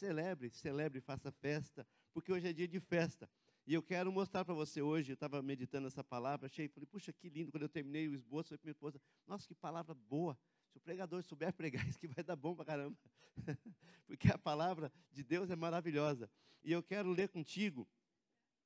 celebre, celebre, faça festa, porque hoje é dia de festa. E eu quero mostrar para você hoje, eu estava meditando essa palavra, achei, falei, puxa, que lindo, quando eu terminei o esboço, falei para minha esposa, nossa, que palavra boa. Se o pregador souber pregar, isso que vai dar bom para caramba. porque a palavra de Deus é maravilhosa. E eu quero ler contigo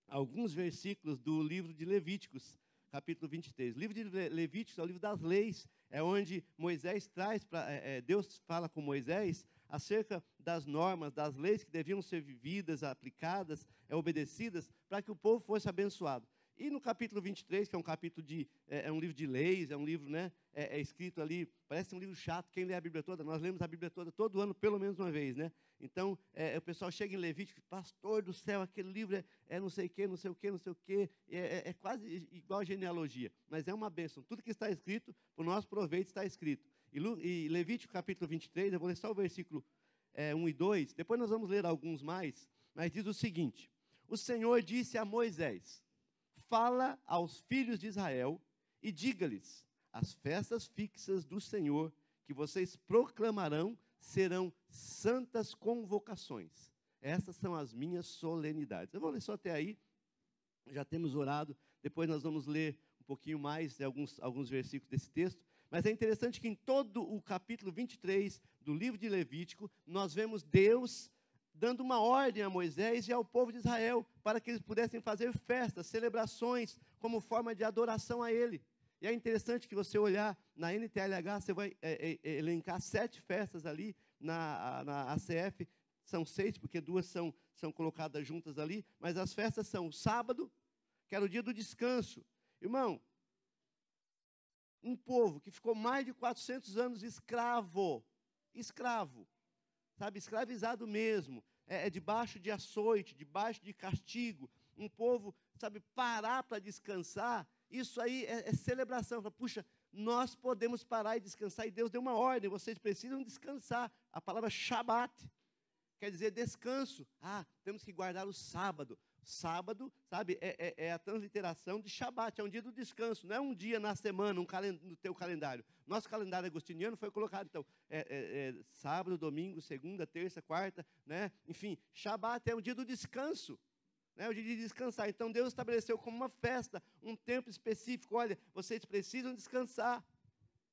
alguns versículos do livro de Levíticos, capítulo 23. O livro de Levíticos é o livro das leis, é onde Moisés traz para. É, é, Deus fala com Moisés acerca das normas, das leis que deviam ser vividas, aplicadas, é, obedecidas, para que o povo fosse abençoado. E no capítulo 23, que é um capítulo de. É, é um livro de leis, é um livro, né? É, é, escrito ali, parece um livro chato. Quem lê a Bíblia toda? Nós lemos a Bíblia toda todo ano, pelo menos uma vez, né? Então, é, o pessoal chega em Levítico, pastor do céu, aquele livro é, é não sei o quê, não sei o quê, não sei o quê. É, é, é quase igual a genealogia, mas é uma bênção. Tudo que está escrito, para o nosso proveito, está escrito. E, Levítico capítulo 23, eu vou ler só o versículo 1 e 2, depois nós vamos ler alguns mais, mas diz o seguinte: O Senhor disse a Moisés fala aos filhos de Israel e diga-lhes: as festas fixas do Senhor que vocês proclamarão serão santas convocações. Essas são as minhas solenidades. Eu vou ler só até aí. Já temos orado. Depois nós vamos ler um pouquinho mais de alguns, alguns versículos desse texto. Mas é interessante que em todo o capítulo 23 do livro de Levítico, nós vemos Deus dando uma ordem a Moisés e ao povo de Israel para que eles pudessem fazer festas, celebrações, como forma de adoração a Ele. E é interessante que você olhar na NTLH, você vai é, é, é, elencar sete festas ali, na, na ACF são seis, porque duas são, são colocadas juntas ali, mas as festas são o sábado, que era o dia do descanso. Irmão, um povo que ficou mais de 400 anos escravo, escravo, sabe, escravizado mesmo, é, é debaixo de açoite, debaixo de castigo. Um povo, sabe, parar para descansar, isso aí é, é celebração. Puxa, nós podemos parar e descansar, e Deus deu uma ordem, vocês precisam descansar. A palavra Shabat quer dizer descanso. Ah, temos que guardar o sábado. Sábado, sabe, é, é, é, a transliteração de Shabat, é um dia do descanso, não é um dia na semana um no teu calendário. Nosso calendário agostiniano foi colocado, então, é, é, é, sábado, domingo, segunda, terça, quarta, né? enfim, Shabat é um dia do descanso, né? o dia de descansar. Então, Deus estabeleceu como uma festa, um tempo específico, olha, vocês precisam descansar,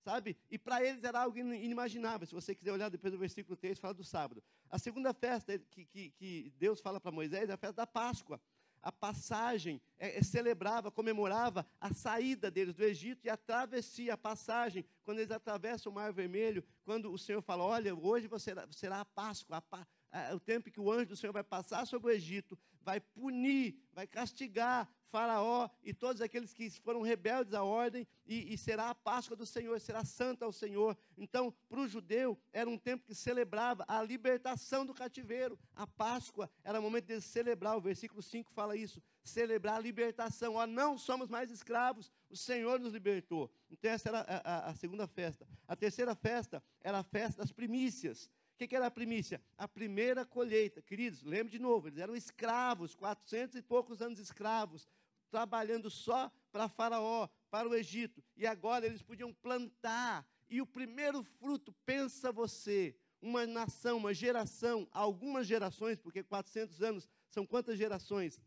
sabe? E para eles era algo inimaginável. Se você quiser olhar depois do versículo 3, fala do sábado. A segunda festa que, que, que Deus fala para Moisés é a festa da Páscoa. A passagem é, é, celebrava, comemorava a saída deles do Egito e a travessia, a passagem, quando eles atravessam o Mar Vermelho, quando o Senhor fala: Olha, hoje será, será a Páscoa, a Páscoa o tempo que o anjo do Senhor vai passar sobre o Egito, vai punir, vai castigar Faraó e todos aqueles que foram rebeldes à ordem, e, e será a Páscoa do Senhor, será santa ao Senhor. Então, para o judeu, era um tempo que celebrava a libertação do cativeiro. A Páscoa era o momento de celebrar, o versículo 5 fala isso, celebrar a libertação. Ó, não somos mais escravos, o Senhor nos libertou. Então, essa era a, a, a segunda festa. A terceira festa era a festa das primícias que, que era a primícia? A primeira colheita. Queridos, lembre de novo, eles eram escravos, 400 e poucos anos escravos, trabalhando só para Faraó, para o Egito. E agora eles podiam plantar. E o primeiro fruto, pensa você, uma nação, uma geração, algumas gerações, porque 400 anos são quantas gerações?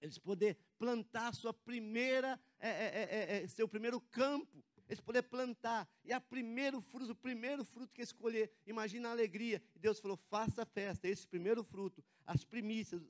Eles poder plantar sua primeira, é, é, é, seu primeiro campo eles poder plantar. E a primeiro fruto, o primeiro fruto que escolher, imagina a alegria. E Deus falou: faça festa, esse primeiro fruto, as primícias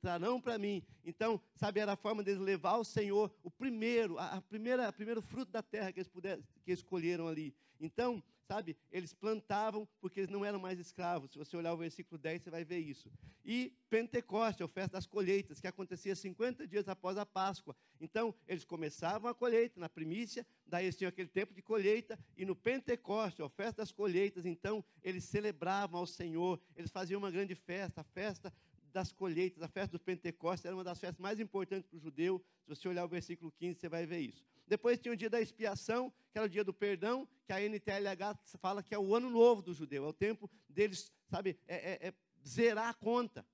trarão para mim. Então, sabe, era a forma deles levar ao Senhor o primeiro, a, primeira, primeiro fruto da terra que eles, puder, que escolheram ali. Então, sabe, eles plantavam porque eles não eram mais escravos. Se você olhar o versículo 10, você vai ver isso. E Pentecoste, a festa das colheitas, que acontecia 50 dias após a Páscoa. Então, eles começavam a colheita na primícia, daí eles tinham aquele tempo de colheita, e no Pentecoste, a festa das colheitas, então, eles celebravam ao Senhor, eles faziam uma grande festa, a festa das colheitas, a festa do Pentecostes era uma das festas mais importantes para o judeu. Se você olhar o versículo 15, você vai ver isso. Depois tinha o dia da expiação, que era o dia do perdão, que a NTLH fala que é o ano novo do judeu, é o tempo deles, sabe, é, é, é zerar a conta.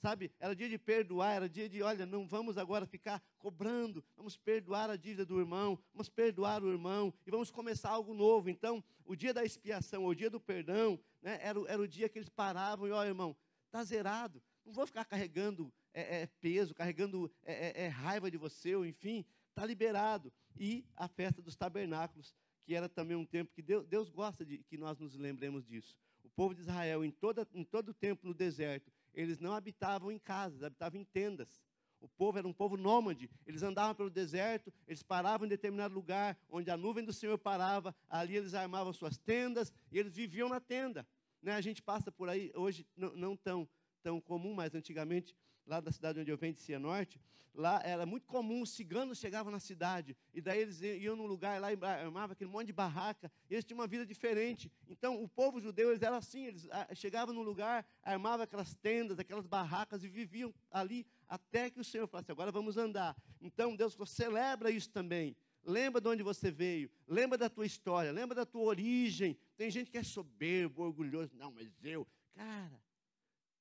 sabe? Era dia de perdoar, era dia de, olha, não vamos agora ficar cobrando, vamos perdoar a dívida do irmão, vamos perdoar o irmão e vamos começar algo novo. Então, o dia da expiação, o dia do perdão, né, era, era o dia que eles paravam e, olha, irmão, está zerado, não vou ficar carregando é, é, peso, carregando é, é, é raiva de você, ou enfim, está liberado. E a festa dos tabernáculos, que era também um tempo que Deus, Deus gosta de que nós nos lembremos disso. O povo de Israel, em, toda, em todo o tempo no deserto, eles não habitavam em casas, habitavam em tendas. O povo era um povo nômade, eles andavam pelo deserto, eles paravam em determinado lugar, onde a nuvem do Senhor parava, ali eles armavam suas tendas e eles viviam na tenda. Né? A gente passa por aí, hoje não, não tão, tão comum, mas antigamente lá da cidade onde eu venho, de Cianorte, lá era muito comum, os ciganos chegavam na cidade, e daí eles iam num lugar lá e armavam aquele monte de barraca, eles tinham uma vida diferente. Então, o povo judeu, eles eram assim, eles chegavam num lugar, armavam aquelas tendas, aquelas barracas, e viviam ali, até que o Senhor falasse, agora vamos andar. Então, Deus falou, celebra isso também. Lembra de onde você veio, lembra da tua história, lembra da tua origem. Tem gente que é soberbo, orgulhoso. Não, mas eu, cara,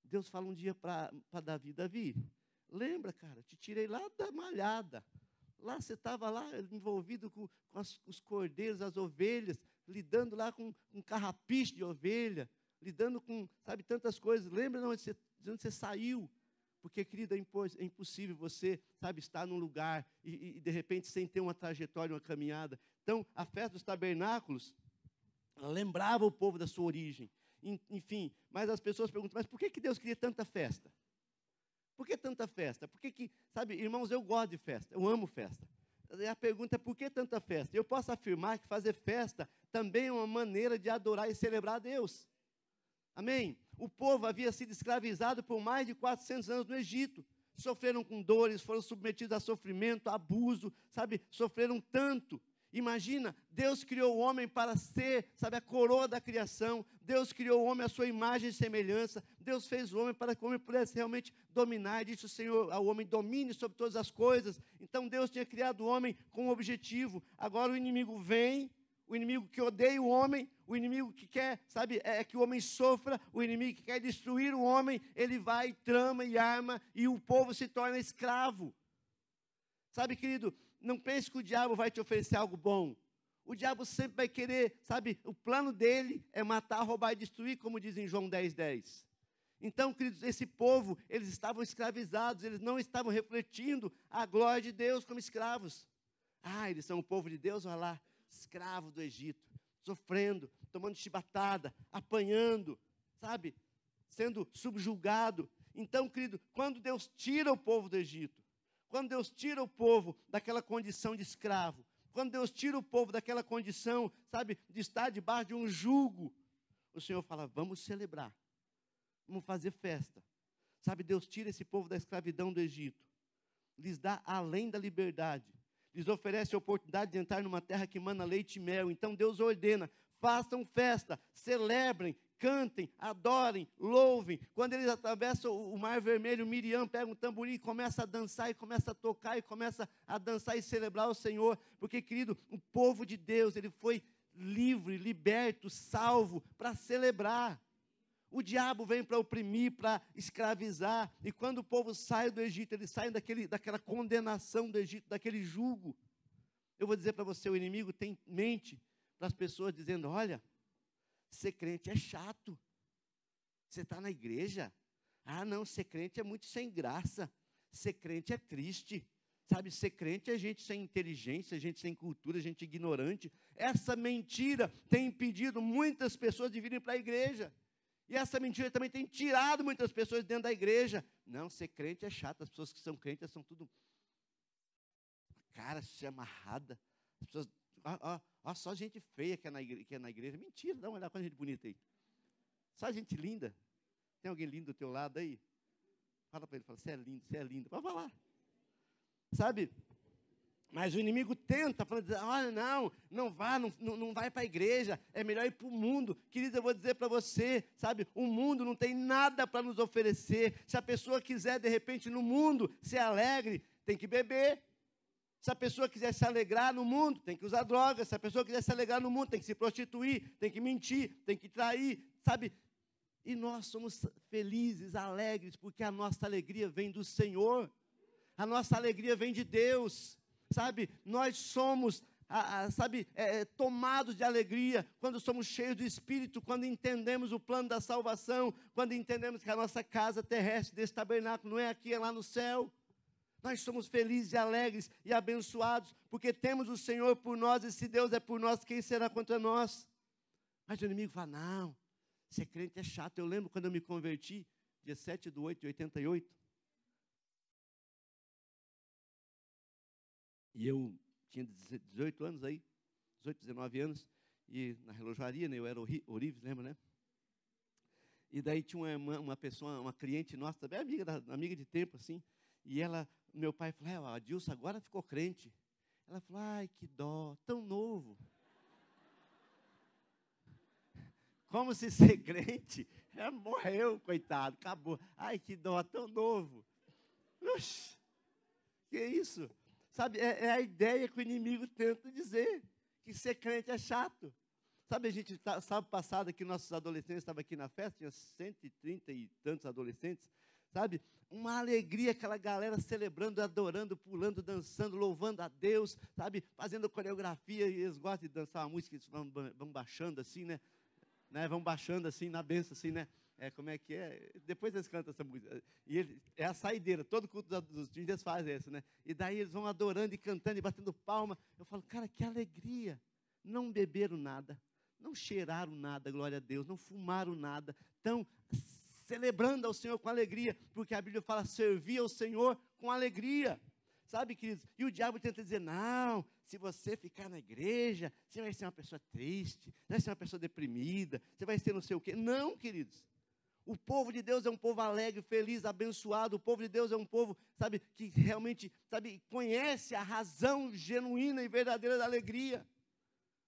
Deus fala um dia para Davi, Davi, lembra, cara, te tirei lá da malhada. Lá você estava lá envolvido com, com as, os cordeiros, as ovelhas, lidando lá com um carrapicho de ovelha, lidando com, sabe, tantas coisas. Lembra de onde você, de onde você saiu? Porque, querida, é, é impossível você, sabe, estar num lugar e, e, de repente, sem ter uma trajetória, uma caminhada. Então, a festa dos tabernáculos lembrava o povo da sua origem enfim. Mas as pessoas perguntam, mas por que, que Deus queria tanta festa? Por que tanta festa? Por que, que, sabe, irmãos, eu gosto de festa, eu amo festa. E a pergunta é por que tanta festa? Eu posso afirmar que fazer festa também é uma maneira de adorar e celebrar a Deus. Amém? O povo havia sido escravizado por mais de 400 anos no Egito. Sofreram com dores, foram submetidos a sofrimento, abuso, sabe? Sofreram tanto. Imagina, Deus criou o homem para ser, sabe, a coroa da criação. Deus criou o homem à sua imagem e semelhança. Deus fez o homem para que o homem pudesse realmente dominar. E disse o Senhor ao homem: domine sobre todas as coisas. Então Deus tinha criado o homem com um objetivo. Agora o inimigo vem, o inimigo que odeia o homem, o inimigo que quer, sabe, é, é que o homem sofra, o inimigo que quer destruir o homem, ele vai, trama e arma, e o povo se torna escravo. Sabe, querido, não pense que o diabo vai te oferecer algo bom. O diabo sempre vai querer, sabe, o plano dele é matar, roubar e destruir, como diz em João 10, 10. Então, queridos, esse povo, eles estavam escravizados, eles não estavam refletindo a glória de Deus como escravos. Ah, eles são o povo de Deus, olha lá, escravo do Egito, sofrendo, tomando chibatada, apanhando, sabe, sendo subjugado. Então, querido, quando Deus tira o povo do Egito, quando Deus tira o povo daquela condição de escravo, quando Deus tira o povo daquela condição, sabe, de estar debaixo de um jugo, o Senhor fala: vamos celebrar, vamos fazer festa. Sabe, Deus tira esse povo da escravidão do Egito, lhes dá além da liberdade, lhes oferece a oportunidade de entrar numa terra que mana leite e mel. Então Deus ordena: façam festa, celebrem, cantem, adorem, louvem. Quando eles atravessam o mar vermelho, Miriam pega um tamborim e começa a dançar, e começa a tocar, e começa a dançar e celebrar o Senhor. Porque, querido, o povo de Deus, ele foi livre, liberto, salvo, para celebrar. O diabo vem para oprimir, para escravizar. E quando o povo sai do Egito, eles saem daquele, daquela condenação do Egito, daquele jugo. Eu vou dizer para você: o inimigo tem mente para as pessoas dizendo: olha, Ser crente é chato. Você está na igreja? Ah, não, ser crente é muito sem graça. Ser crente é triste. Sabe, ser crente é gente sem inteligência, gente sem cultura, gente ignorante. Essa mentira tem impedido muitas pessoas de virem para a igreja. E essa mentira também tem tirado muitas pessoas dentro da igreja. Não, ser crente é chato. As pessoas que são crentes são tudo. Cara, se amarrada. As pessoas Ó, ó, só gente feia que é, na igreja, que é na igreja. Mentira, dá uma olhada com gente bonita aí. Só gente linda. Tem alguém lindo do teu lado aí? Fala para ele, fala, você é lindo, você é lindo. Pode falar. Sabe? Mas o inimigo tenta, falando, olha, não, não vá, não, não vai para a igreja, é melhor ir para o mundo. Querido, eu vou dizer para você, sabe, o mundo não tem nada para nos oferecer. Se a pessoa quiser, de repente, no mundo, ser alegre, tem que beber, se a pessoa quiser se alegrar no mundo, tem que usar drogas. Se a pessoa quiser se alegrar no mundo, tem que se prostituir, tem que mentir, tem que trair, sabe? E nós somos felizes, alegres, porque a nossa alegria vem do Senhor. A nossa alegria vem de Deus. Sabe, nós somos a, a, sabe, é, é, tomados de alegria, quando somos cheios do Espírito, quando entendemos o plano da salvação, quando entendemos que a nossa casa terrestre desse tabernáculo não é aqui, é lá no céu. Nós somos felizes e alegres e abençoados, porque temos o Senhor por nós, e se Deus é por nós, quem será contra nós? Mas o inimigo fala: não, ser crente é chato. Eu lembro quando eu me converti, dia 7 de 8 de 88. E eu tinha 18 anos aí, 18, 19 anos, e na relojaria, né, eu era Orives, lembra, né? E daí tinha uma, uma pessoa, uma cliente nossa, também amiga, amiga de tempo, assim, e ela, meu pai falou, é, a Dilson agora ficou crente. Ela falou, ai, que dó, tão novo. Como se ser crente, é, morreu, coitado, acabou. Ai, que dó, tão novo. Oxi, que isso? Sabe, é, é, a ideia que o inimigo tenta dizer, que ser crente é chato. Sabe, a gente, tá, sábado passado, aqui, nossos adolescentes estavam aqui na festa, tinha 130 e tantos adolescentes, sabe? Uma alegria, aquela galera celebrando, adorando, pulando, dançando, louvando a Deus, sabe? Fazendo coreografia, e eles gostam de dançar uma música, eles vão, vão baixando assim, né? né? Vão baixando assim, na benção, assim, né? É, como é que é? Depois eles cantam essa música. E ele, é a saideira, todo culto dos dias faz isso, né? E daí eles vão adorando e cantando e batendo palma. Eu falo, cara, que alegria. Não beberam nada, não cheiraram nada, glória a Deus, não fumaram nada. Estão celebrando ao Senhor com alegria, porque a Bíblia fala servir ao Senhor com alegria. Sabe, queridos? E o diabo tenta dizer: não, se você ficar na igreja, você vai ser uma pessoa triste, vai ser uma pessoa deprimida, você vai ser não sei o quê. Não, queridos. O povo de Deus é um povo alegre, feliz, abençoado. O povo de Deus é um povo, sabe, que realmente, sabe, conhece a razão genuína e verdadeira da alegria.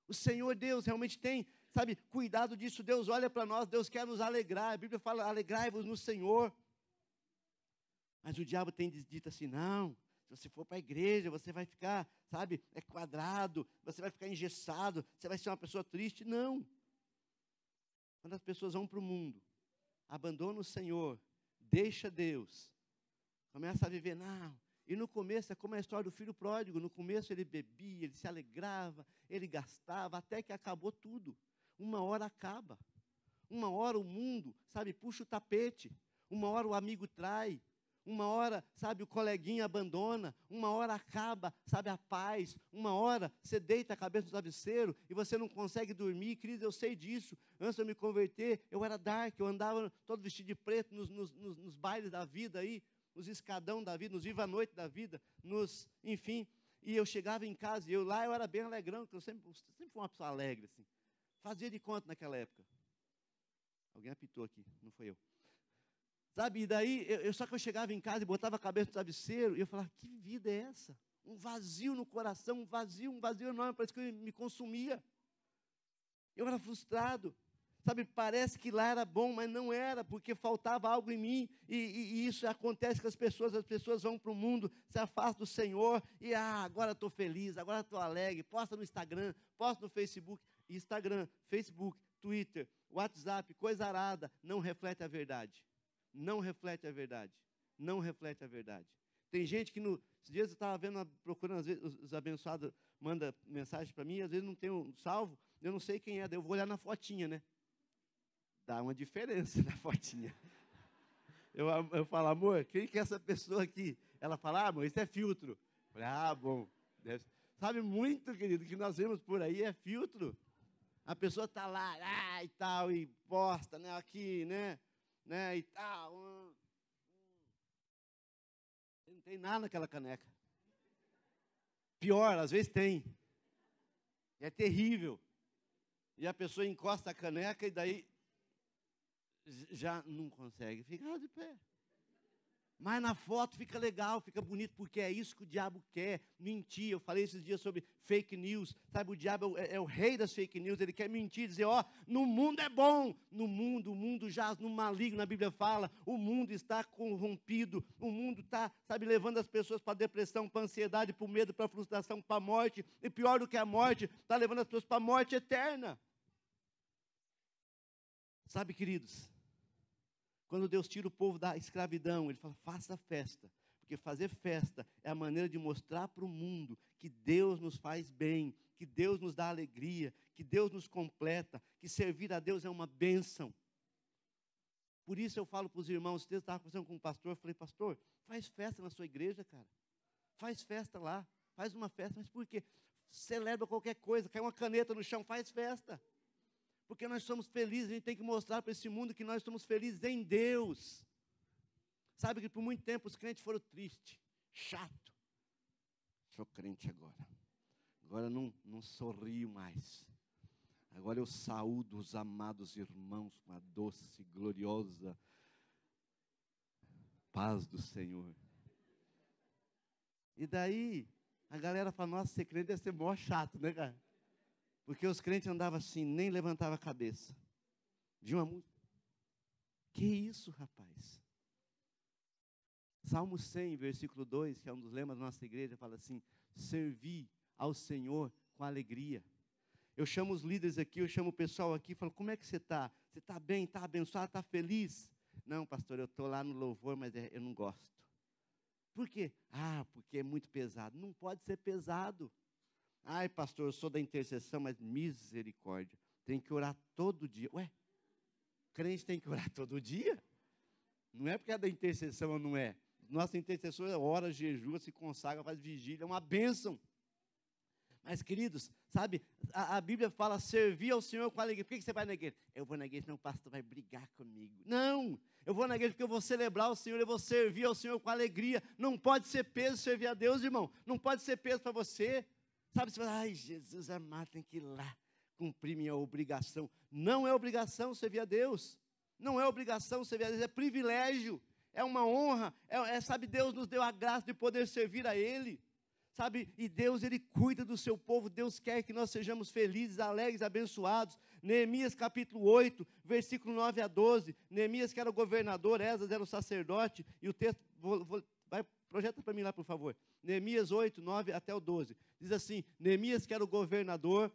O Senhor Deus realmente tem, sabe, cuidado disso. Deus olha para nós, Deus quer nos alegrar. A Bíblia fala: alegrai-vos no Senhor. Mas o diabo tem dito assim: não, se você for para a igreja, você vai ficar, sabe, é quadrado, você vai ficar engessado, você vai ser uma pessoa triste. Não. Quando as pessoas vão para o mundo, abandona o Senhor, deixa Deus, começa a viver, não. E no começo é como a história do filho pródigo: no começo ele bebia, ele se alegrava, ele gastava, até que acabou tudo. Uma hora acaba. Uma hora o mundo, sabe, puxa o tapete. Uma hora o amigo trai, uma hora, sabe, o coleguinha abandona, uma hora acaba, sabe, a paz, uma hora você deita a cabeça no travesseiro e você não consegue dormir. Cris, eu sei disso. Antes de eu me converter, eu era dark, eu andava todo vestido de preto nos, nos, nos, nos bailes da vida aí, nos escadão da vida, nos viva a noite da vida, nos, enfim. E eu chegava em casa e eu lá eu era bem alegrão, porque eu sempre, sempre fui uma pessoa alegre, assim. Fazia de conta naquela época. Alguém apitou aqui, não foi eu. Sabe, e daí, eu, eu, só que eu chegava em casa e botava a cabeça no travesseiro, e eu falava, que vida é essa? Um vazio no coração, um vazio, um vazio enorme, parece que me consumia. Eu era frustrado. Sabe, parece que lá era bom, mas não era, porque faltava algo em mim, e, e, e isso acontece com as pessoas, as pessoas vão para o mundo, se afastam do Senhor, e ah, agora estou feliz, agora estou alegre, posta no Instagram, posta no Facebook, Instagram, Facebook, Twitter, WhatsApp, coisa arada, não reflete a verdade não reflete a verdade. Não reflete a verdade. Tem gente que no. Esses dias eu estava vendo, procurando, às vezes, os abençoados mandam mensagem para mim, às vezes não tem um salvo, eu não sei quem é, daí eu vou olhar na fotinha, né? Dá uma diferença na fotinha. Eu, eu falo, amor, quem que é essa pessoa aqui? Ela fala, ah, amor, isso é filtro. Eu falei, ah, bom. Deve... Sabe muito, querido, que nós vemos por aí é filtro. A pessoa está lá, ah, e tal, e posta, né, aqui, né? né, e tal. Não tem nada naquela caneca. Pior, às vezes tem. É terrível. E a pessoa encosta a caneca e daí já não consegue ficar de pé. Mas na foto fica legal, fica bonito, porque é isso que o diabo quer, mentir. Eu falei esses dias sobre fake news. Sabe, o diabo é, é o rei das fake news, ele quer mentir, dizer, ó, no mundo é bom. No mundo, o mundo já no maligno, a Bíblia fala, o mundo está corrompido, o mundo está, sabe, levando as pessoas para depressão, para ansiedade, para medo, para frustração, para morte. E pior do que a morte, está levando as pessoas para a morte eterna. Sabe, queridos, Quando Deus tira o povo da escravidão, ele fala: faça festa. Porque fazer festa é a maneira de mostrar para o mundo que Deus nos faz bem, que Deus nos dá alegria, que Deus nos completa, que servir a Deus é uma bênção. Por isso eu falo para os irmãos, eu estava conversando com um pastor, eu falei, pastor, faz festa na sua igreja, cara. Faz festa lá, faz uma festa, mas por quê? Celebra qualquer coisa, cai uma caneta no chão, faz festa. Porque nós somos felizes, a gente tem que mostrar para esse mundo que nós somos felizes em Deus. Sabe que por muito tempo os crentes foram tristes, chato. Sou crente agora. Agora não, não sorrio mais. Agora eu saúdo os amados irmãos com a doce, gloriosa paz do Senhor. E daí, a galera fala, nossa, ser crente deve ser mó chato, né, cara? Porque os crentes andavam assim, nem levantava a cabeça. De uma música. Que isso, rapaz? Salmo 100, versículo 2, que é um dos lemas da nossa igreja, fala assim: Servi ao Senhor com alegria. Eu chamo os líderes aqui, eu chamo o pessoal aqui, falo: Como é que você está? Você está bem? Está abençoado? Está feliz? Não, pastor, eu estou lá no louvor, mas é, eu não gosto. Por quê? Ah, porque é muito pesado. Não pode ser pesado. Ai, pastor, eu sou da intercessão, mas misericórdia. Tem que orar todo dia. Ué, crente tem que orar todo dia? Não é porque é da intercessão ou não é. Nossa intercessor é ora, jejua, se consagra, faz vigília, é uma bênção. Mas, queridos, sabe, a, a, Bíblia fala servir ao Senhor com alegria. Por que, que você vai na igreja? Eu vou na igreja, senão o pastor vai brigar comigo. Não! Eu vou na igreja porque eu vou celebrar o Senhor, eu vou servir ao Senhor com alegria. Não pode ser peso servir a Deus, irmão. Não pode ser peso para você. Sabe, você fala, ai, Jesus amado, tem que ir lá cumprir minha obrigação. Não é obrigação servir a Deus. Não é obrigação servir a Deus, é privilégio é uma honra, é, é, sabe, Deus nos deu a graça de poder servir a Ele, sabe, e Deus, Ele cuida do seu povo, Deus quer que nós sejamos felizes, alegres, abençoados, Neemias capítulo 8, versículo 9 a 12, Neemias que era o governador, Esdras era o sacerdote, e o texto, vou, vou, projeta para mim lá por favor, Neemias 8, 9 até o 12, diz assim, Neemias que era o governador,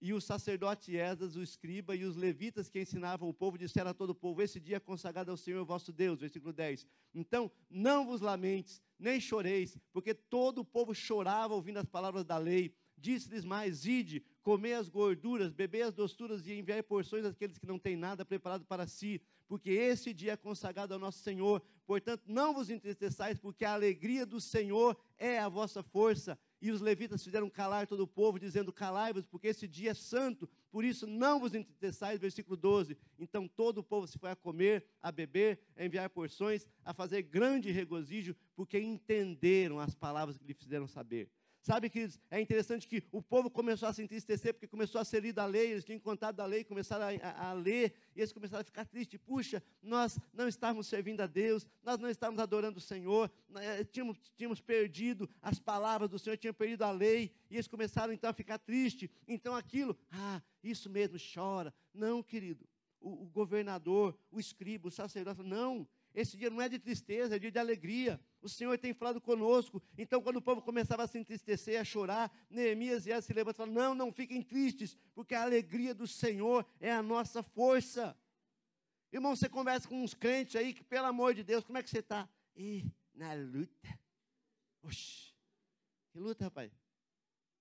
e o sacerdote Esdras, o escriba e os levitas que ensinavam o povo disseram a todo o povo: Esse dia é consagrado ao Senhor vosso Deus. Versículo 10. Então, não vos lamentes, nem choreis, porque todo o povo chorava ouvindo as palavras da lei. Disse-lhes mais: Ide, comei as gorduras, bebei as doçuras e enviai porções àqueles que não têm nada preparado para si, porque esse dia é consagrado ao nosso Senhor. Portanto, não vos entristeçais, porque a alegria do Senhor é a vossa força. E os levitas fizeram calar todo o povo, dizendo: Calai-vos, porque esse dia é santo, por isso não vos entristeçais. Versículo 12. Então todo o povo se foi a comer, a beber, a enviar porções, a fazer grande regozijo, porque entenderam as palavras que lhe fizeram saber. Sabe, queridos, é interessante que o povo começou a se entristecer porque começou a ser lida a lei, eles tinham contado da lei, começaram a, a, a, ler, e eles começaram a ficar tristes. Puxa, nós não estávamos servindo a Deus, nós não estávamos adorando o Senhor, eh, tínhamos, tínhamos perdido as palavras do Senhor, tínhamos perdido a lei, e eles começaram então a ficar tristes. Então aquilo, ah, isso mesmo, chora. Não, querido, o, o governador, o escriba, o sacerdote, não, esse dia não é de tristeza, é dia de alegria. O Senhor tem falado conosco. Então, quando o povo começava a se entristecer, a chorar, Neemias e ela se levantam e falam: Não, não fiquem tristes, porque a alegria do Senhor é a nossa força. Irmão, você conversa com uns crentes aí que, pelo amor de Deus, como é que você está? E na luta. Oxi, que luta, rapaz?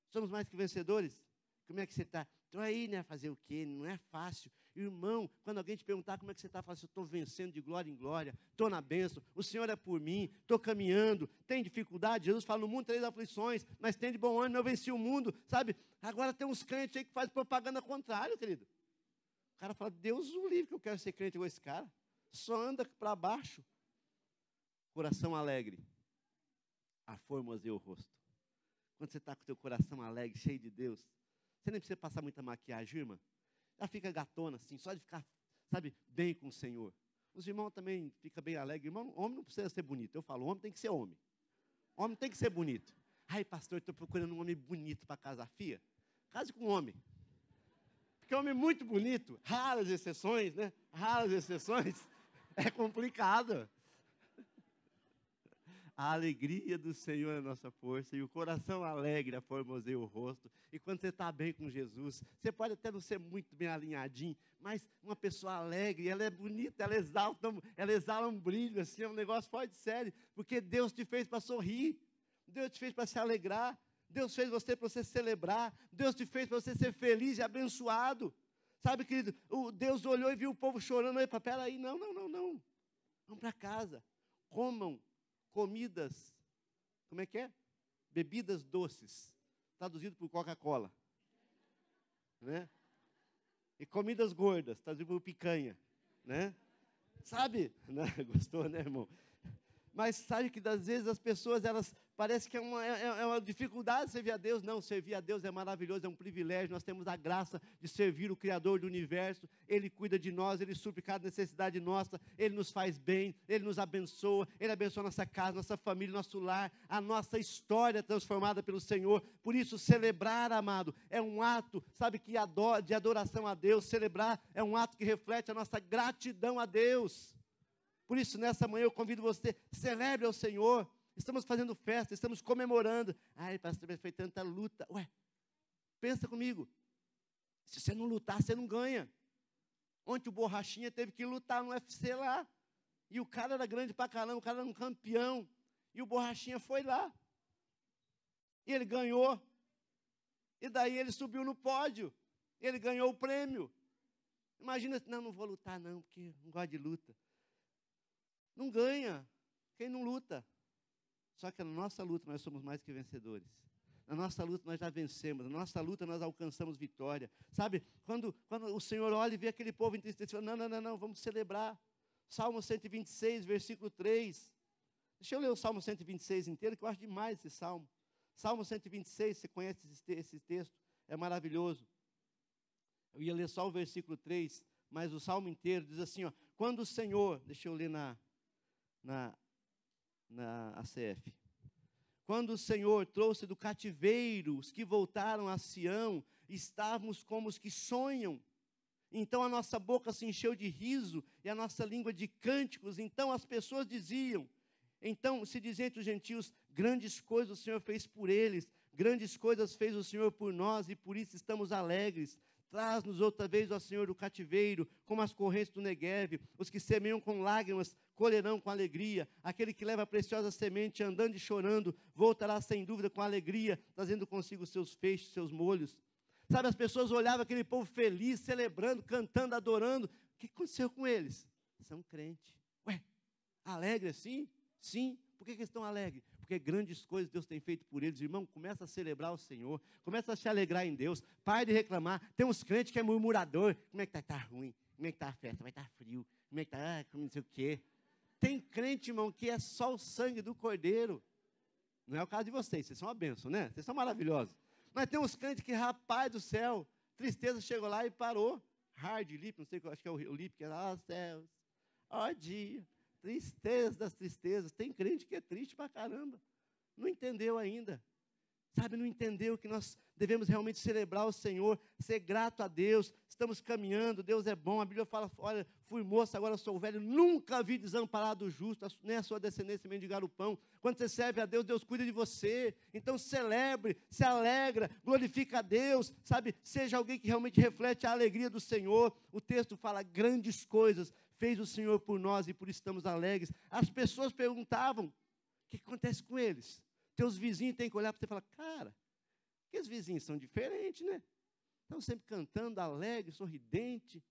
Somos mais que vencedores? Como é que você está? Estou aí, né? Fazer o quê? Não é fácil. Irmão, quando alguém te perguntar como é que você está, fala assim, estou vencendo de glória em glória, estou na bênção, o Senhor é por mim, estou caminhando, tem dificuldade, Jesus fala, no mundo três aflições, mas tem de bom ânimo, eu venci o mundo, sabe? Agora tem uns crentes aí que fazem propaganda contrária, querido. O cara fala, Deus o livre que eu quero ser crente igual esse cara. Só anda para baixo. Coração alegre. A formoseia o rosto. Quando você está com o teu coração alegre, cheio de Deus, você nem precisa passar muita maquiagem, irmã. Ela fica gatona, assim, só de ficar, sabe, bem com o Senhor. Os irmãos também ficam bem alegres. Irmão, homem não precisa ser bonito. Eu falo, homem tem que ser homem. Homem tem que ser bonito. Ai, pastor, estou procurando um homem bonito para casar. Fia, case com um homem. Porque homem muito bonito, raras exceções, né? Raras exceções, é complicado. A alegria do Senhor é a nossa força, e o coração alegre formoseia o rosto. E quando você está bem com Jesus, você pode até não ser muito bem alinhadinho, mas uma pessoa alegre, ela é bonita, ela exalta, ela exala um brilho, assim, é um negócio forte de sério, porque Deus te fez para sorrir, Deus te fez para se alegrar, Deus fez você para você celebrar, Deus te fez para você ser feliz e abençoado. Sabe, querido, o Deus olhou e viu o povo chorando, aí, peraí, não, não, não, não. Vão para casa, comam comidas, como é que é? Bebidas doces, traduzido por Coca-Cola. Né? E comidas gordas, traduzido por picanha. Né? Sabe? Né? Gostou, né, irmão? Mas sabe que às vezes as pessoas, elas parece que é uma, é, é uma dificuldade servir a Deus. Não, servir a Deus é maravilhoso, é um privilégio. Nós temos a graça de servir o Criador do universo. Ele cuida de nós, Ele supre cada necessidade nossa, Ele nos faz bem, Ele nos abençoa, Ele abençoa nossa casa, nossa família, nosso lar, a nossa história transformada pelo Senhor. Por isso, celebrar, amado, é um ato, sabe, que de adoração a Deus. Celebrar é um ato que reflete a nossa gratidão a Deus. Por isso, nessa manhã eu convido você, celebre ao Senhor. Estamos fazendo festa, estamos comemorando. Ai, pastor, foi tanta luta. Ué, pensa comigo. Se você não lutar, você não ganha. Ontem o Borrachinha teve que lutar no UFC lá. E o cara era grande pra caramba, o cara era um campeão. E o Borrachinha foi lá. E ele ganhou. E daí ele subiu no pódio. Ele ganhou o prêmio. Imagina, não, não vou lutar não, porque não gosto de luta. Não ganha quem não luta. Só que na nossa luta nós somos mais que vencedores. Na nossa luta nós já vencemos, na nossa luta nós alcançamos vitória. Sabe, quando, quando o Senhor olha e vê aquele povo entristecido, não, não, não, não, vamos celebrar. Salmo 126, versículo 3. Deixa eu ler o Salmo 126 inteiro, que eu acho demais esse salmo. Salmo 126, você conhece esse texto, é maravilhoso. Eu ia ler só o versículo 3, mas o salmo inteiro diz assim: ó, quando o Senhor, deixa eu ler na, na, na ACF. Quando o Senhor trouxe do cativeiro os que voltaram a Sião, estávamos como os que sonham. Então a nossa boca se encheu de riso e a nossa língua de cânticos. Então as pessoas diziam, então se dizia entre os gentios, grandes coisas o Senhor fez por eles, grandes coisas fez o Senhor por nós e por isso estamos alegres. Traz-nos outra vez, ó Senhor, do cativeiro, como as correntes do Negueve. Os que semeiam com lágrimas colherão com alegria. Aquele que leva a preciosa semente, andando e chorando, voltará sem dúvida com alegria, trazendo consigo seus feixes, seus molhos. Sabe, as pessoas olhavam aquele povo feliz, celebrando, cantando, adorando. O que aconteceu com eles? São crentes. Ué, alegre assim? Sim. Por que, que estão alegres? porque grandes coisas Deus tem feito por eles. Irmão, começa a celebrar o Senhor, começa a se alegrar em Deus, pare de reclamar. Tem uns crentes que é murmurador. Como é que está? Está ruim. Como é que está a festa? Vai estar tá frio. Como é que está? Ah, não sei o quê. Tem crente, irmão, que é só o sangue do cordeiro. Não é o caso de vocês, vocês são uma bênção, né? Vocês são maravilhosos. Mas tem uns crentes que, rapaz do céu, tristeza chegou lá e parou. Hard lip, não sei, acho que é o lip, que é, oh, céus, ó oh, dia, Tristeza das tristezas. Tem crente que é triste pra caramba. Não entendeu ainda. Sabe, não entendeu que nós devemos realmente celebrar o Senhor, ser grato a Deus. Estamos caminhando, Deus é bom. A Bíblia fala: olha, fui moço, agora sou velho. Nunca vi desamparado o justo, nem a sua descendência mendigar o pão. Quando você serve a Deus, Deus cuida de você. Então celebre, se alegra, glorifica a Deus. Sabe, seja alguém que realmente reflete a alegria do Senhor. O texto fala grandes coisas fez o Senhor por nós e por isso estamos alegres. As pessoas perguntavam: o que acontece com eles? Teus vizinhos têm que olhar para você e falar: cara, que os vizinhos são diferentes, né? Estão sempre cantando, alegre, sorridente.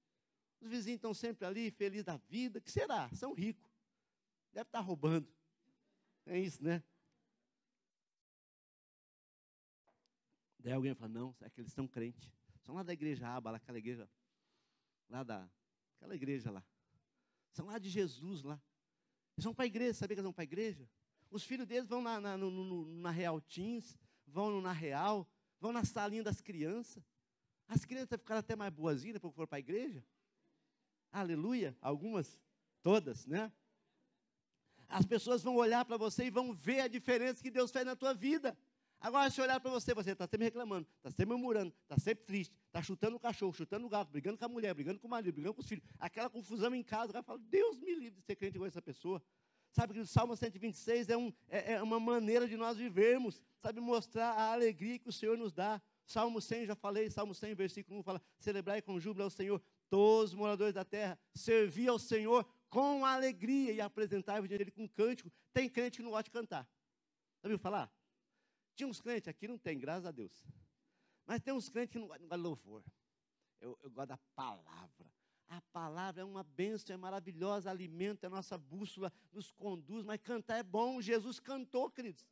Os vizinhos estão sempre ali, felizes da vida. Que será? São ricos. Deve estar roubando. É isso, né? Daí alguém fala, não, é que eles são crentes. São lá da igreja Aba, aquela igreja, lá da, aquela igreja lá. São lá de Jesus lá. Eles vão para a igreja, sabia que eles vão para a igreja? Os filhos deles vão na, na, no, no, na Real Teens, vão na Real, vão na salinha das crianças. As crianças ficaram até mais boazinhas depois que foram para a igreja. Aleluia. Algumas, todas, né? As pessoas vão olhar para você e vão ver a diferença que Deus fez na tua vida. Agora, se olhar para você, você está sempre reclamando, está sempre murmurando, está sempre triste, está chutando o cachorro, chutando o gato, brigando com a mulher, brigando com o marido, brigando com os filhos, aquela confusão em casa. O cara fala, Deus me livre de ser crente igual essa pessoa. Sabe que o Salmo 126 é, um, é, é uma maneira de nós vivermos, sabe, mostrar a alegria que o Senhor nos dá. Salmo 100, já falei, Salmo 100, versículo 1 fala: celebrai com júbilo ao Senhor, todos os moradores da terra, servi ao Senhor com alegria e apresentar-vos diante dele com cântico. Tem crente que não gosta de cantar. Já viu falar? Tinha uns crentes, aqui não tem, graças a Deus. Mas tem uns crentes que não gostam de louvor. Eu, eu gosto da palavra. A palavra é uma bênção, é maravilhosa, alimenta a nossa bússola, nos conduz, mas cantar é bom. Jesus cantou, queridos.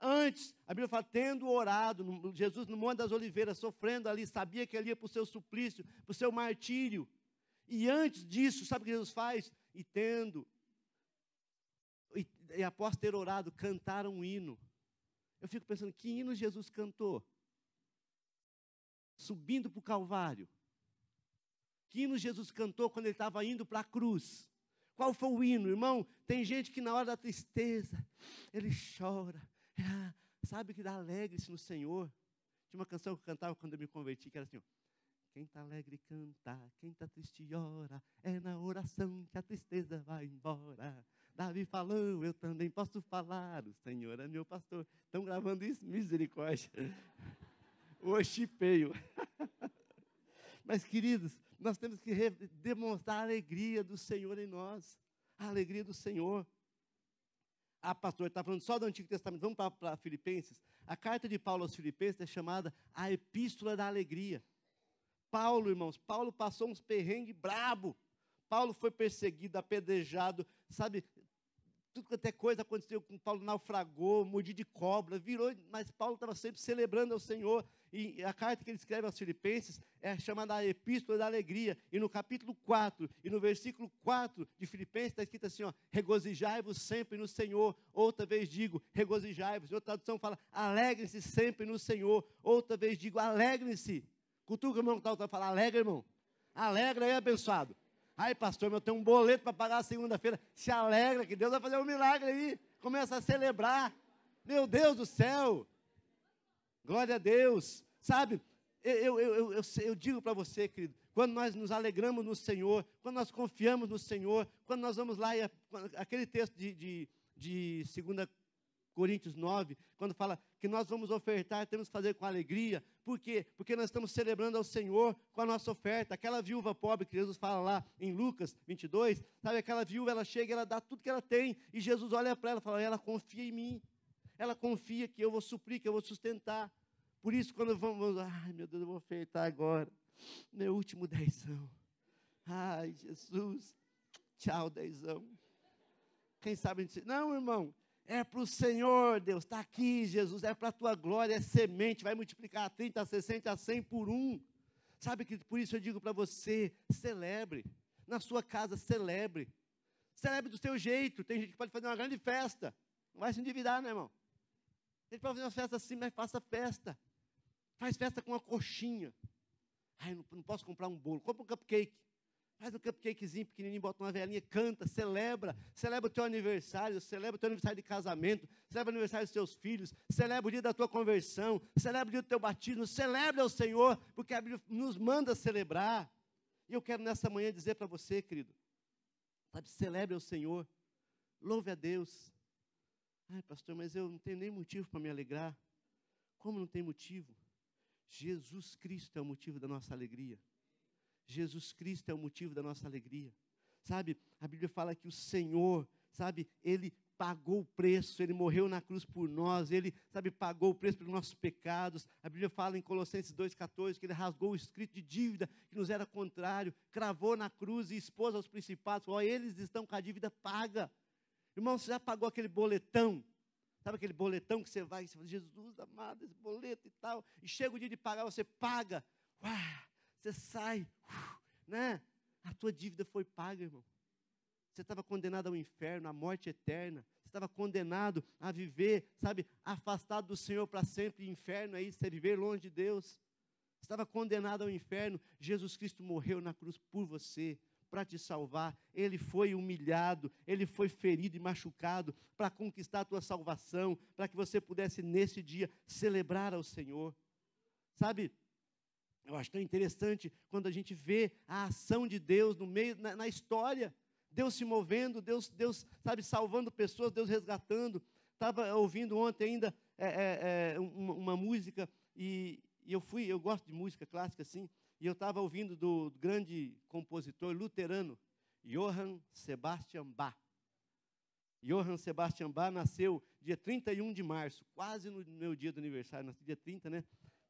Antes, a Bíblia fala, tendo orado, Jesus no Monte das Oliveiras, sofrendo ali, sabia que ele ia para o seu suplício, para o seu martírio. E antes disso, sabe o que Jesus faz? E tendo, e, e após ter orado, cantaram um hino. Eu fico pensando, que hino Jesus cantou? Subindo para o Calvário. Que hino Jesus cantou quando ele estava indo para a cruz? Qual foi o hino, irmão? Tem gente que na hora da tristeza, ele chora. É, sabe que dá alegre-se no Senhor. Tinha uma canção que eu cantava quando eu me converti, que era assim: ó, Quem está alegre canta, quem está triste ora, é na oração que a tristeza vai embora. Davi falou, eu também posso falar, o Senhor é meu pastor. Estão gravando isso? Misericórdia. O chipeio. Mas, queridos, nós temos que demonstrar a alegria do Senhor em nós. A alegria do Senhor. Ah, pastor, está falando só do Antigo Testamento. Vamos para, Filipenses. A carta de Paulo aos Filipenses é chamada a Epístola da Alegria. Paulo, irmãos, Paulo passou uns perrengues brabo. Paulo foi perseguido, apedrejado, sabe? Tudo quanto é coisa aconteceu com Paulo, naufragou, mordido de cobra, virou, mas Paulo estava sempre celebrando ao Senhor. E a carta que ele escreve aos Filipenses é chamada a Epístola da Alegria. E no capítulo 4 e no versículo 4 de Filipenses está escrito assim: regozijai-vos sempre no Senhor. Outra vez digo, regozijai-vos. Outra tradução fala, alegrem-se sempre no Senhor. Outra vez digo, alegrem-se. Cultura o irmão que está falando, alegra, irmão. Alegra aí, abençoado. Ai, pastor, eu tenho um boleto para pagar segunda-feira. Se alegra que Deus vai fazer um milagre aí. Começa a celebrar. Meu Deus do céu. Glória a Deus. Sabe, eu, eu, eu, eu, digo para você, querido, quando nós nos alegramos no Senhor, quando nós confiamos no Senhor, quando nós vamos lá, e aquele texto de, de, de 2 Coríntios 9, quando fala que nós vamos ofertar, temos que fazer com alegria. Por quê? Porque nós estamos celebrando ao Senhor com a nossa oferta. Aquela viúva pobre que Jesus fala lá em Lucas 22, sabe, aquela viúva, ela chega, ela dá tudo que ela tem, e Jesus olha para ela e fala, ela confia em mim. Ela confia que eu vou suprir, que eu vou sustentar. Por isso, quando vamos, ai meu Deus, eu vou ofertar agora, meu último dezão. Ai, Jesus, tchau, dezão. Quem sabe a gente, não, irmão, é para o Senhor, Deus, está aqui, Jesus, é para a tua glória, é semente, vai multiplicar a 30, a 60, a 100 por um. Sabe que por isso eu digo para você: celebre, na sua casa, celebre. Celebre do seu jeito. Tem gente que pode fazer uma grande festa, não vai se endividar, né, irmão? Tem gente pode fazer uma festa assim, mas faça festa. Faz festa com uma coxinha. Ai, não, não posso comprar um bolo, compra um cupcake. Faz um cupcakezinho pequenininho, bota uma velhinha, canta, celebra. Celebra o teu aniversário, celebra o teu aniversário de casamento, celebra o aniversário dos teus filhos, celebra o dia da tua conversão, celebra o dia do teu batismo, celebra o Senhor, porque a Bíblia nos manda celebrar. E eu quero nessa manhã dizer para você, querido, sabe, celebre o Senhor, louve a Deus. Ai, pastor, mas eu não tenho nem motivo para me alegrar. Como não tem motivo? Jesus Cristo é o motivo da nossa alegria. Jesus Cristo é o motivo da nossa alegria. Sabe, a Bíblia fala que o Senhor, sabe, ele pagou o preço, ele morreu na cruz por nós, ele, sabe, pagou o preço pelos nossos pecados. A Bíblia fala em Colossenses 2,14 que ele rasgou o escrito de dívida que nos era contrário, cravou na cruz e expôs aos principados, ó, eles estão com a dívida paga. Irmão, você já pagou aquele boletão? Sabe aquele boletão que você vai e você fala, Jesus amado, esse boleto e tal, e chega o dia de pagar, você paga. Uau! Você sai, né? A tua dívida foi paga, irmão. Você estava condenado ao inferno, à morte eterna. Você estava condenado a viver, sabe, afastado do Senhor para sempre. Inferno isso, é viver longe de Deus. Você estava condenado ao inferno. Jesus Cristo morreu na cruz por você, para te salvar. Ele foi humilhado, ele foi ferido e machucado para conquistar a tua salvação, para que você pudesse nesse dia celebrar ao Senhor. Sabe, eu acho tão interessante quando a gente vê a ação de Deus no meio, na, na história. Deus se movendo, Deus, Deus, sabe, salvando pessoas, Deus resgatando. Estava ouvindo ontem ainda é, é, é, uma, uma, música e, e, eu fui, eu gosto de música clássica assim, e eu estava ouvindo do grande compositor luterano Johann Sebastian Bach. Johann Sebastian Bach nasceu dia 31 de março, quase no meu dia do aniversário, nasci dia 30, né?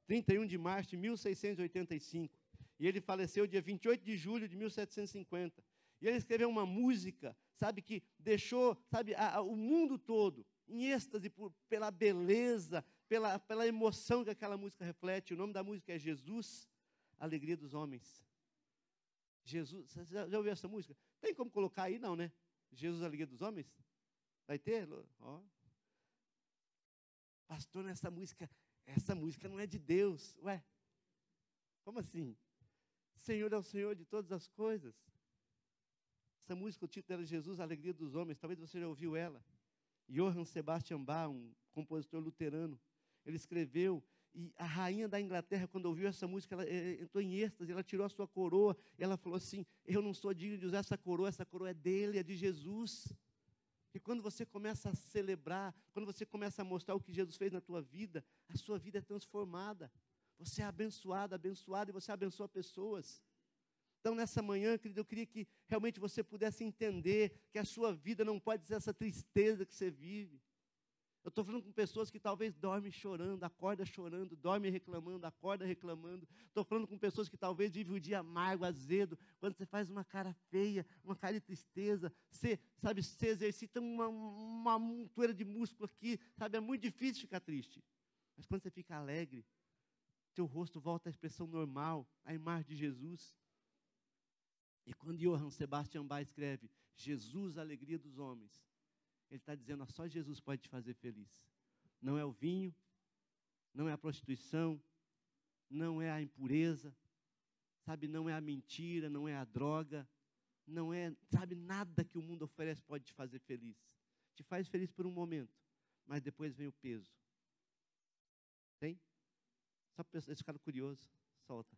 31 de março de 1685. E ele faleceu dia 28 de julho de 1750. E ele escreveu uma música, sabe, que deixou, sabe, a, a, o mundo todo em êxtase por, pela beleza, pela, pela emoção que aquela música reflete. O nome da música é Jesus, Alegria dos Homens. Jesus, você já, já ouviu essa música? Tem como colocar aí? Não, né? Jesus, Alegria dos Homens? Vai ter? Ó. Pastor, nessa música, essa música não é de Deus. Ué, como assim? Senhor é o Senhor de todas as coisas. Essa música, o título era Jesus, a Alegria dos Homens. Talvez você já ouviu ela. Johann Sebastian Bach, um compositor luterano, ele escreveu e a rainha da Inglaterra, quando ouviu essa música, ela é, entrou em êxtase, ela tirou a sua coroa, ela falou assim: Eu não sou digno de usar essa coroa, essa coroa é dele, é de Jesus. E quando você começa a celebrar, quando você começa a mostrar o que Jesus fez na tua vida, a sua vida é transformada. Você é abençoado, abençoado, e você abençoa pessoas. Então, nessa manhã, querido, eu queria que realmente você pudesse entender que a sua vida não pode ser essa tristeza que você vive. Eu estou falando com pessoas que talvez dormem chorando, acorda chorando, dorme reclamando, acorda reclamando. Estou falando com pessoas que talvez vivem o dia amargo, azedo. Quando você faz uma cara feia, uma cara de tristeza, você, sabe, você exercita uma, uma montoeira de músculo aqui, sabe, é muito difícil ficar triste. Mas quando você fica alegre, teu rosto volta à expressão normal, à imagem de Jesus. E quando Johann Sebastian Bach escreve Jesus, a alegria dos homens, ele está dizendo: só Jesus pode te fazer feliz. Não é o vinho, não é a prostituição, não é a impureza, sabe? Não é a mentira, não é a droga, não é, sabe? Nada que o mundo oferece pode te fazer feliz. Te faz feliz por um momento, mas depois vem o peso. Tem? Só para esse cara curioso, solta.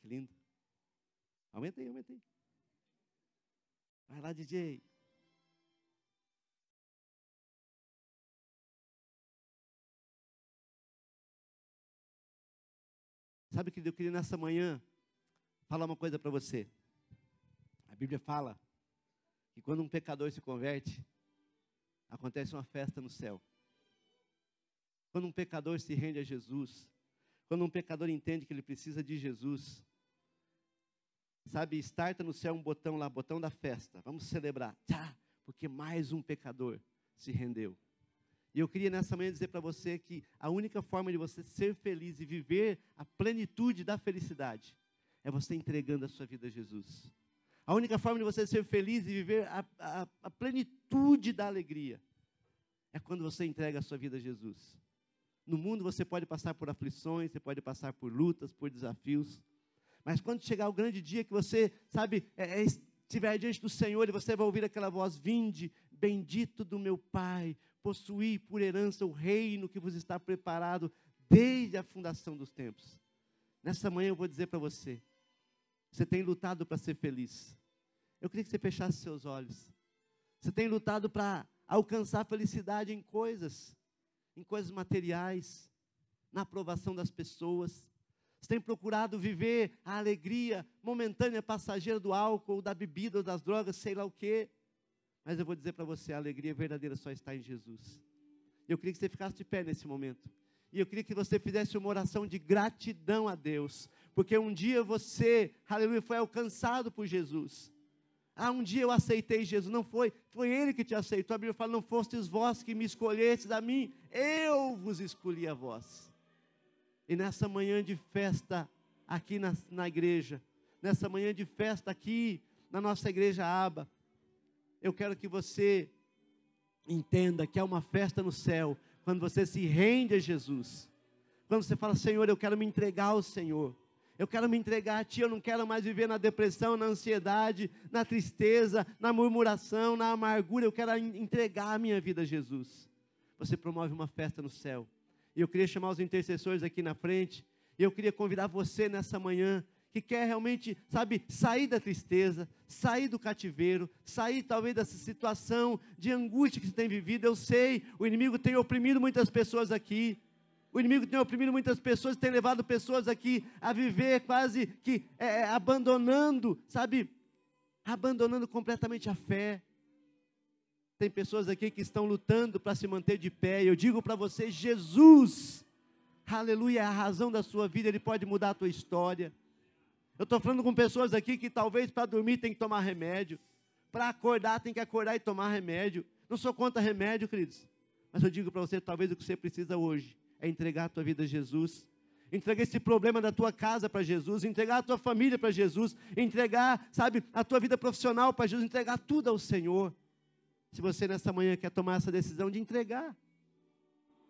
Que lindo. Aumenta aí, aumenta aí. Vai lá, DJ. Sabe que eu queria nessa manhã falar uma coisa para você. A Bíblia fala que quando um pecador se converte, acontece uma festa no céu. Quando um pecador se rende a Jesus, quando um pecador entende que ele precisa de Jesus, Sabe, starta no céu um botão lá, botão da festa. Vamos celebrar. Tá, porque mais um pecador se rendeu. E eu queria nessa manhã dizer para você que a única forma de você ser feliz e viver a plenitude da felicidade é você entregando a sua vida a Jesus. A única forma de você ser feliz e viver a, a, a plenitude da alegria é quando você entrega a sua vida a Jesus. No mundo você pode passar por aflições, você pode passar por lutas, por desafios. Mas quando chegar o grande dia que você, sabe, é, é, estiver diante do Senhor e você vai ouvir aquela voz: Vinde, bendito do meu Pai, possuí por herança o reino que vos está preparado desde a fundação dos tempos. Nessa manhã eu vou dizer para você: você tem lutado para ser feliz. Eu queria que você fechasse seus olhos. Você tem lutado para alcançar felicidade em coisas, em coisas materiais, na aprovação das pessoas. Você tem procurado viver a alegria momentânea, passageira do álcool, da bebida, das drogas, sei lá o quê. Mas eu vou dizer para você, a alegria verdadeira só está em Jesus. Eu queria que você ficasse de pé nesse momento. E eu queria que você fizesse uma oração de gratidão a Deus. Porque um dia você, aleluia, foi alcançado por Jesus. Ah, um dia eu aceitei Jesus. Não foi, foi Ele que te aceitou. A Bíblia fala: Não fostes vós que me escolhestes a mim, eu vos escolhi a vós. E nessa manhã de festa aqui na, na igreja, nessa manhã de festa aqui na nossa igreja Aba, eu quero que você entenda que é uma festa no céu, quando você se rende a Jesus. Quando você fala, Senhor, eu quero me entregar ao Senhor. Eu quero me entregar a Ti, eu não quero mais viver na depressão, na ansiedade, na tristeza, na murmuração, na amargura. Eu quero entregar a minha vida a Jesus. Você promove uma festa no céu eu queria chamar os intercessores aqui na frente. Eu queria convidar você nessa manhã que quer realmente, sabe, sair da tristeza, sair do cativeiro, sair talvez dessa situação de angústia que você tem vivido. Eu sei, o inimigo tem oprimido muitas pessoas aqui. O inimigo tem oprimido muitas pessoas, tem levado pessoas aqui a viver quase que é, é abandonando, sabe, abandonando completamente a fé. Tem pessoas aqui que estão lutando para se manter de pé. Eu digo para você, Jesus, aleluia, é a razão da sua vida, Ele pode mudar a tua história. Eu estou falando com pessoas aqui que talvez para dormir tem que tomar remédio, para acordar tem que acordar e tomar remédio. Não sou contra remédio, queridos, mas eu digo para você, talvez o que você precisa hoje é entregar a tua vida a Jesus. Entregar esse problema da tua casa para Jesus, entregar a tua família para Jesus, entregar, sabe, a tua vida profissional para Jesus, entregar tudo ao Senhor. Se você nessa manhã quer tomar essa decisão de entregar,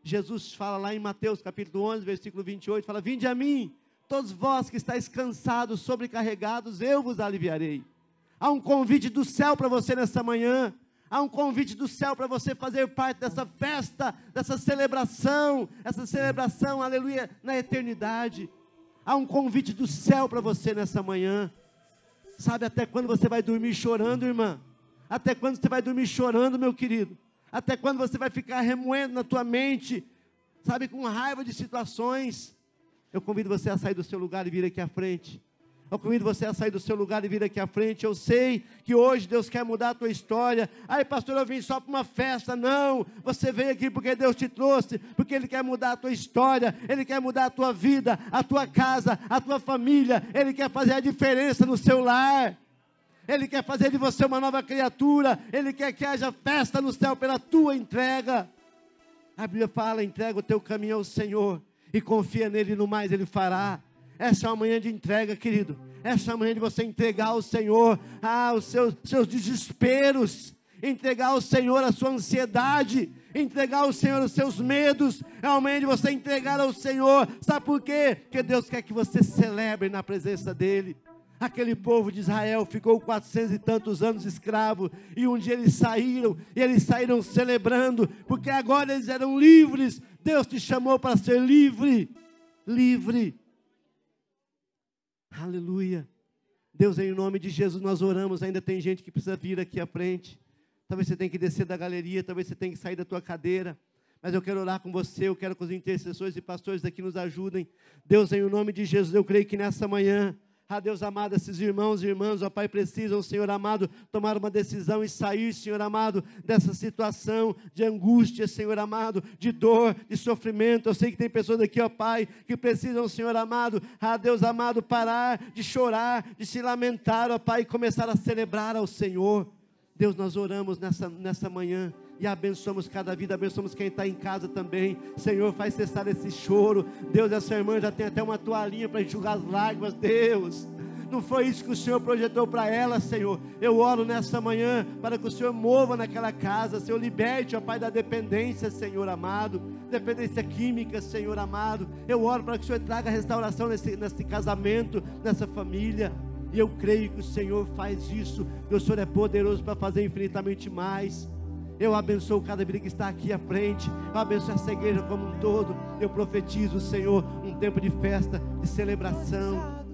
Jesus fala lá em Mateus capítulo 11, versículo 28, fala: Vinde a mim, Todos vós que estáis cansados, sobrecarregados, eu vos aliviarei. Há um convite do céu para você nessa manhã. Há um convite do céu para você fazer parte dessa festa, dessa celebração, essa celebração, aleluia, na eternidade. Há um convite do céu para você nessa manhã. Sabe até quando você vai dormir chorando, irmã? Até quando você vai dormir chorando, meu querido? Até quando você vai ficar remoendo na tua mente, sabe, com raiva de situações? Eu convido você a sair do seu lugar e vir aqui à frente. Eu convido você a sair do seu lugar e vir aqui à frente. Eu sei que hoje Deus quer mudar a tua história. Ai, pastor, eu vim só para uma festa. Não, você veio aqui porque Deus te trouxe, porque Ele quer mudar a tua história, Ele quer mudar a tua vida, a tua casa, a tua família. Ele quer fazer a diferença no seu lar. Ele quer fazer de você uma nova criatura. Ele quer que haja festa no céu pela tua entrega. A Bíblia fala: entrega o teu caminho ao Senhor e confia nele no mais ele fará. Essa é uma manhã de entrega, querido. Essa é uma manhã de você entregar ao Senhor ah, os seus, seus desesperos, entregar ao Senhor a sua ansiedade, entregar ao Senhor os seus medos. É uma manhã de você entregar ao Senhor. Sabe por quê? Porque Deus quer que você celebre na presença dEle. Aquele povo de Israel ficou quatrocentos e tantos anos escravo, e um dia eles saíram, e eles saíram celebrando, porque agora eles eram livres. Deus te chamou para ser livre, livre. Aleluia. Deus, em nome de Jesus, nós oramos. Ainda tem gente que precisa vir aqui à frente. Talvez você tenha que descer da galeria, talvez você tenha que sair da tua cadeira. Mas eu quero orar com você, eu quero que os intercessores e pastores aqui nos ajudem. Deus, em nome de Jesus, eu creio que nessa manhã ah, Deus amado, esses irmãos e irmãs, ó Pai, precisam, Senhor amado, tomar uma decisão e sair, Senhor amado, dessa situação de angústia, Senhor amado, de dor, de sofrimento. Eu sei que tem pessoas aqui, ó Pai, que precisam, Senhor amado, ah, Deus amado, parar de chorar, de se lamentar, ó Pai, e começar a celebrar ao Senhor. Deus, nós oramos nessa, nessa manhã e abençoamos cada vida, abençoamos quem está em casa também. Senhor, faz cessar esse choro. Deus, essa irmã já tem até uma toalhinha para enxugar as lágrimas. Deus, não foi isso que o Senhor projetou para ela, Senhor. Eu oro nessa manhã para que o Senhor mova naquela casa, Senhor, liberte, ó Pai, da dependência, Senhor amado, dependência química, Senhor amado. Eu oro para que o Senhor traga restauração nesse, nesse casamento, nessa família. E eu creio que o Senhor faz isso, que o Senhor é poderoso para fazer infinitamente mais. Eu abençoo cada vida que está aqui à frente. Eu abençoo essa igreja como um todo. Eu profetizo, Senhor, um tempo de festa, de celebração,